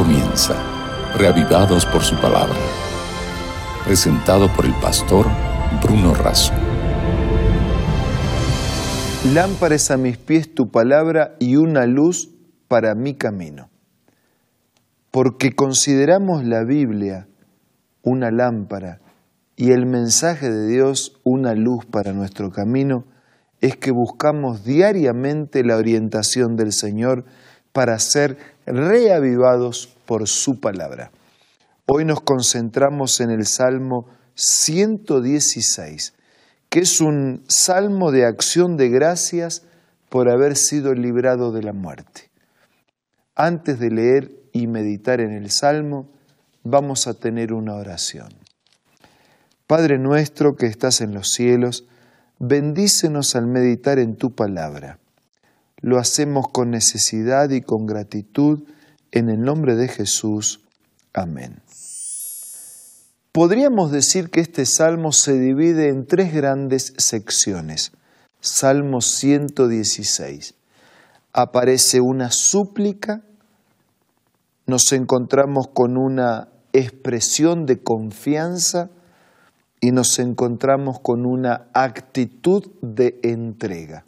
comienza, reavivados por su palabra. Presentado por el pastor Bruno Razo. Lámpara es a mis pies tu palabra y una luz para mi camino. Porque consideramos la Biblia una lámpara y el mensaje de Dios una luz para nuestro camino, es que buscamos diariamente la orientación del Señor para ser reavivados por su palabra. Hoy nos concentramos en el Salmo 116, que es un salmo de acción de gracias por haber sido librado de la muerte. Antes de leer y meditar en el salmo, vamos a tener una oración. Padre nuestro que estás en los cielos, bendícenos al meditar en tu palabra lo hacemos con necesidad y con gratitud en el nombre de Jesús. Amén. Podríamos decir que este salmo se divide en tres grandes secciones. Salmo 116. Aparece una súplica, nos encontramos con una expresión de confianza y nos encontramos con una actitud de entrega.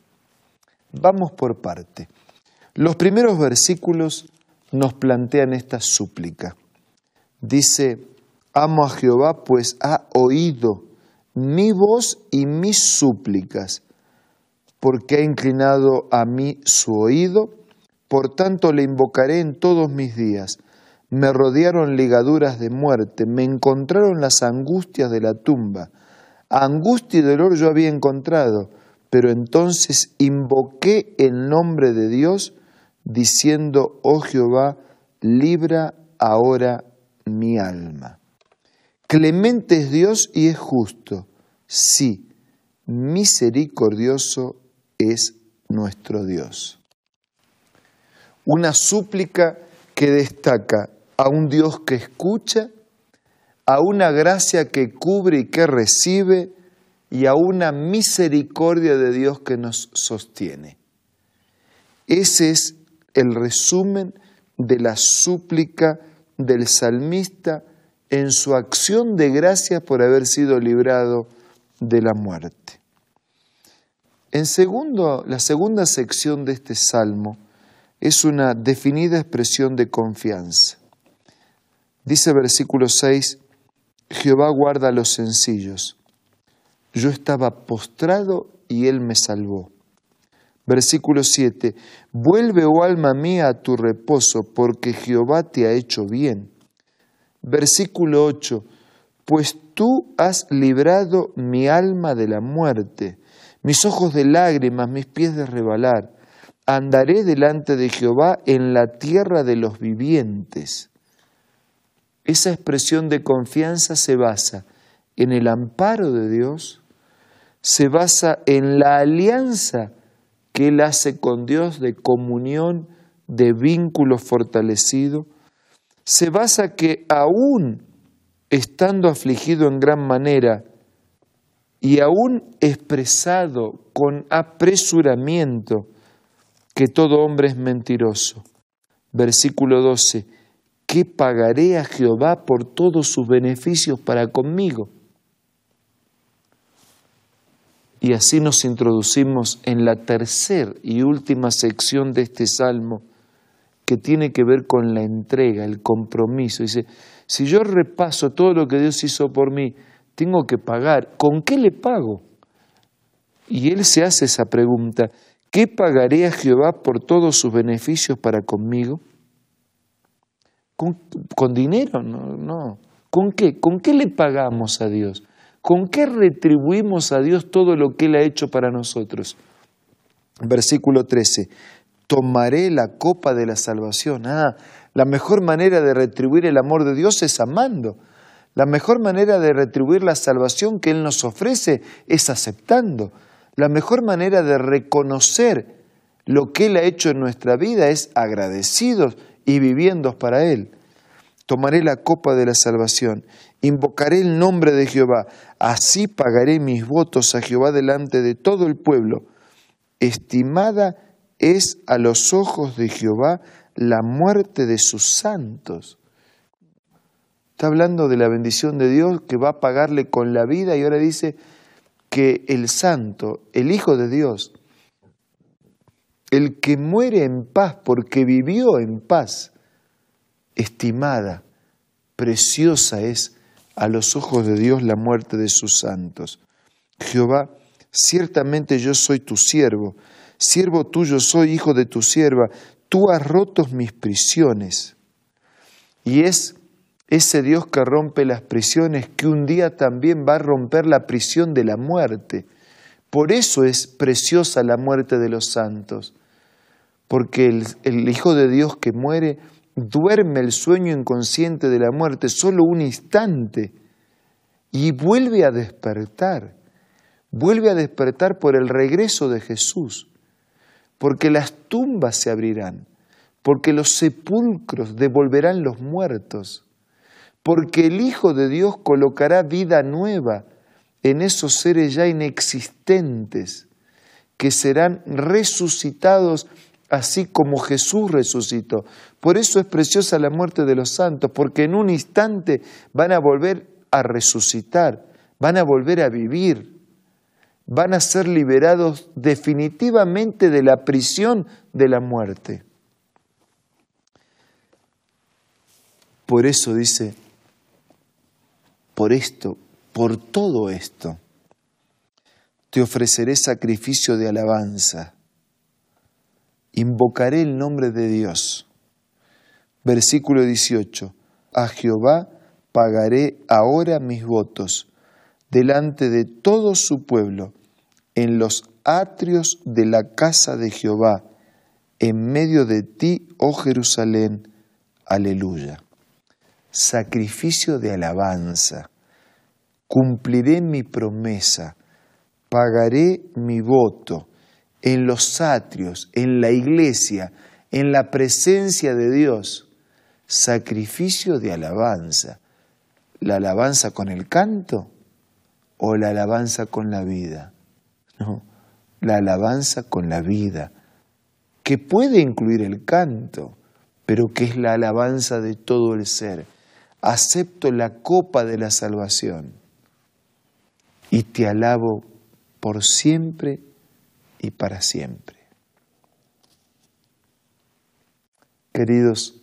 Vamos por parte. Los primeros versículos nos plantean esta súplica. Dice, amo a Jehová, pues ha oído mi voz y mis súplicas, porque ha inclinado a mí su oído, por tanto le invocaré en todos mis días. Me rodearon ligaduras de muerte, me encontraron las angustias de la tumba. Angustia y dolor yo había encontrado pero entonces invoqué el nombre de Dios diciendo, oh Jehová, libra ahora mi alma. Clemente es Dios y es justo. Sí, misericordioso es nuestro Dios. Una súplica que destaca a un Dios que escucha, a una gracia que cubre y que recibe, y a una misericordia de Dios que nos sostiene. Ese es el resumen de la súplica del salmista en su acción de gracias por haber sido librado de la muerte. En segundo, la segunda sección de este salmo es una definida expresión de confianza. Dice versículo 6, Jehová guarda a los sencillos yo estaba postrado y Él me salvó. Versículo 7. Vuelve, oh alma mía, a tu reposo, porque Jehová te ha hecho bien. Versículo 8. Pues tú has librado mi alma de la muerte, mis ojos de lágrimas, mis pies de rebalar. Andaré delante de Jehová en la tierra de los vivientes. Esa expresión de confianza se basa en el amparo de Dios, se basa en la alianza que Él hace con Dios de comunión, de vínculo fortalecido, se basa que aún estando afligido en gran manera y aún expresado con apresuramiento que todo hombre es mentiroso. Versículo 12, ¿qué pagaré a Jehová por todos sus beneficios para conmigo? Y así nos introducimos en la tercera y última sección de este salmo que tiene que ver con la entrega, el compromiso. Dice, si yo repaso todo lo que Dios hizo por mí, tengo que pagar. ¿Con qué le pago? Y él se hace esa pregunta, ¿qué pagaré a Jehová por todos sus beneficios para conmigo? ¿Con, con dinero? No, no. ¿Con qué? ¿Con qué le pagamos a Dios? ¿Con qué retribuimos a Dios todo lo que Él ha hecho para nosotros? Versículo 13. Tomaré la copa de la salvación. Ah, la mejor manera de retribuir el amor de Dios es amando. La mejor manera de retribuir la salvación que Él nos ofrece es aceptando. La mejor manera de reconocer lo que Él ha hecho en nuestra vida es agradecidos y viviendo para Él. Tomaré la copa de la salvación invocaré el nombre de Jehová, así pagaré mis votos a Jehová delante de todo el pueblo. Estimada es a los ojos de Jehová la muerte de sus santos. Está hablando de la bendición de Dios que va a pagarle con la vida y ahora dice que el santo, el Hijo de Dios, el que muere en paz porque vivió en paz, estimada, preciosa es a los ojos de Dios la muerte de sus santos. Jehová, ciertamente yo soy tu siervo, siervo tuyo soy, hijo de tu sierva, tú has roto mis prisiones. Y es ese Dios que rompe las prisiones que un día también va a romper la prisión de la muerte. Por eso es preciosa la muerte de los santos, porque el, el Hijo de Dios que muere duerme el sueño inconsciente de la muerte solo un instante y vuelve a despertar, vuelve a despertar por el regreso de Jesús, porque las tumbas se abrirán, porque los sepulcros devolverán los muertos, porque el Hijo de Dios colocará vida nueva en esos seres ya inexistentes que serán resucitados así como Jesús resucitó. Por eso es preciosa la muerte de los santos, porque en un instante van a volver a resucitar, van a volver a vivir, van a ser liberados definitivamente de la prisión de la muerte. Por eso dice, por esto, por todo esto, te ofreceré sacrificio de alabanza invocaré el nombre de Dios. Versículo 18. A Jehová pagaré ahora mis votos delante de todo su pueblo, en los atrios de la casa de Jehová, en medio de ti, oh Jerusalén. Aleluya. Sacrificio de alabanza. Cumpliré mi promesa, pagaré mi voto en los atrios, en la iglesia, en la presencia de Dios, sacrificio de alabanza. ¿La alabanza con el canto o la alabanza con la vida? No, la alabanza con la vida, que puede incluir el canto, pero que es la alabanza de todo el ser. Acepto la copa de la salvación y te alabo por siempre y para siempre. Queridos,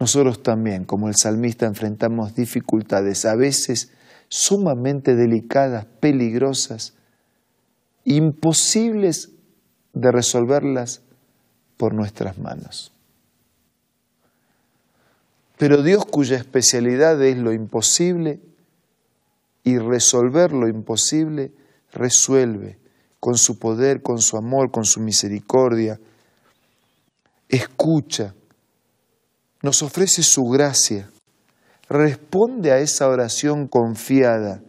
nosotros también, como el salmista, enfrentamos dificultades, a veces sumamente delicadas, peligrosas, imposibles de resolverlas por nuestras manos. Pero Dios cuya especialidad es lo imposible y resolver lo imposible, resuelve con su poder, con su amor, con su misericordia. Escucha, nos ofrece su gracia, responde a esa oración confiada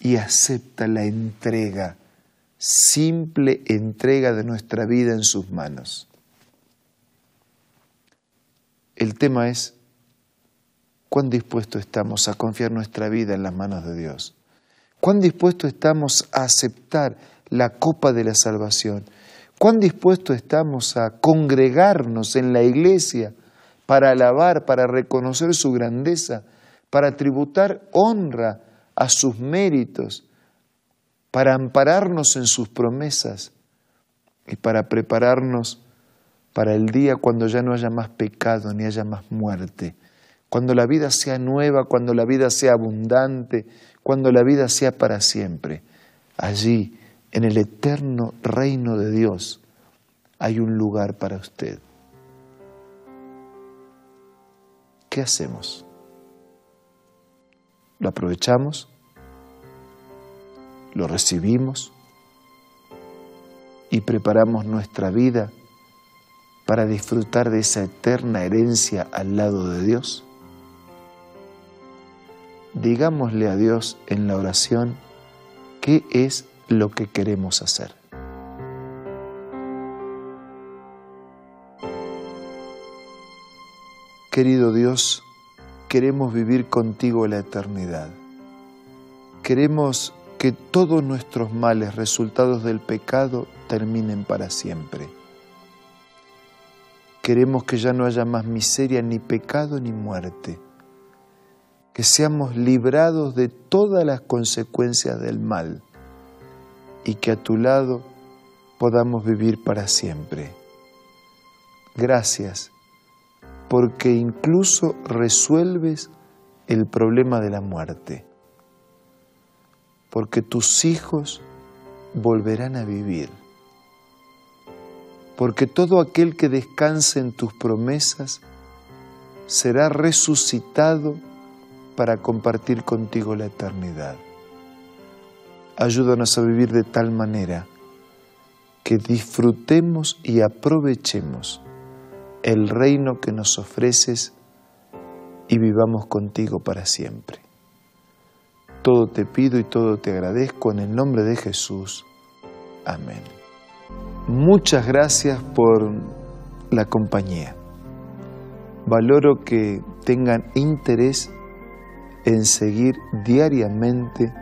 y acepta la entrega, simple entrega de nuestra vida en sus manos. El tema es cuán dispuestos estamos a confiar nuestra vida en las manos de Dios. ¿Cuán dispuestos estamos a aceptar la copa de la salvación? ¿Cuán dispuestos estamos a congregarnos en la iglesia para alabar, para reconocer su grandeza, para tributar honra a sus méritos, para ampararnos en sus promesas y para prepararnos para el día cuando ya no haya más pecado ni haya más muerte, cuando la vida sea nueva, cuando la vida sea abundante, cuando la vida sea para siempre. Allí, en el eterno reino de Dios, hay un lugar para usted. ¿Qué hacemos? ¿Lo aprovechamos? ¿Lo recibimos? ¿Y preparamos nuestra vida para disfrutar de esa eterna herencia al lado de Dios? Digámosle a Dios en la oración qué es lo que queremos hacer. Querido Dios, queremos vivir contigo la eternidad. Queremos que todos nuestros males resultados del pecado terminen para siempre. Queremos que ya no haya más miseria, ni pecado, ni muerte. Que seamos librados de todas las consecuencias del mal y que a tu lado podamos vivir para siempre. Gracias, porque incluso resuelves el problema de la muerte, porque tus hijos volverán a vivir, porque todo aquel que descanse en tus promesas será resucitado para compartir contigo la eternidad. Ayúdanos a vivir de tal manera que disfrutemos y aprovechemos el reino que nos ofreces y vivamos contigo para siempre. Todo te pido y todo te agradezco en el nombre de Jesús. Amén. Muchas gracias por la compañía. Valoro que tengan interés en seguir diariamente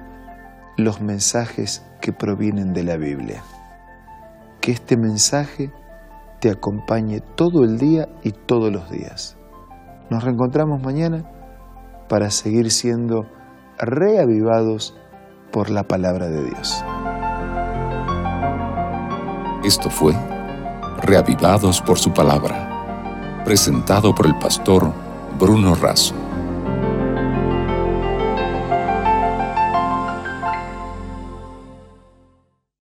los mensajes que provienen de la Biblia. Que este mensaje te acompañe todo el día y todos los días. Nos reencontramos mañana para seguir siendo reavivados por la palabra de Dios. Esto fue Reavivados por su palabra, presentado por el pastor Bruno Razo.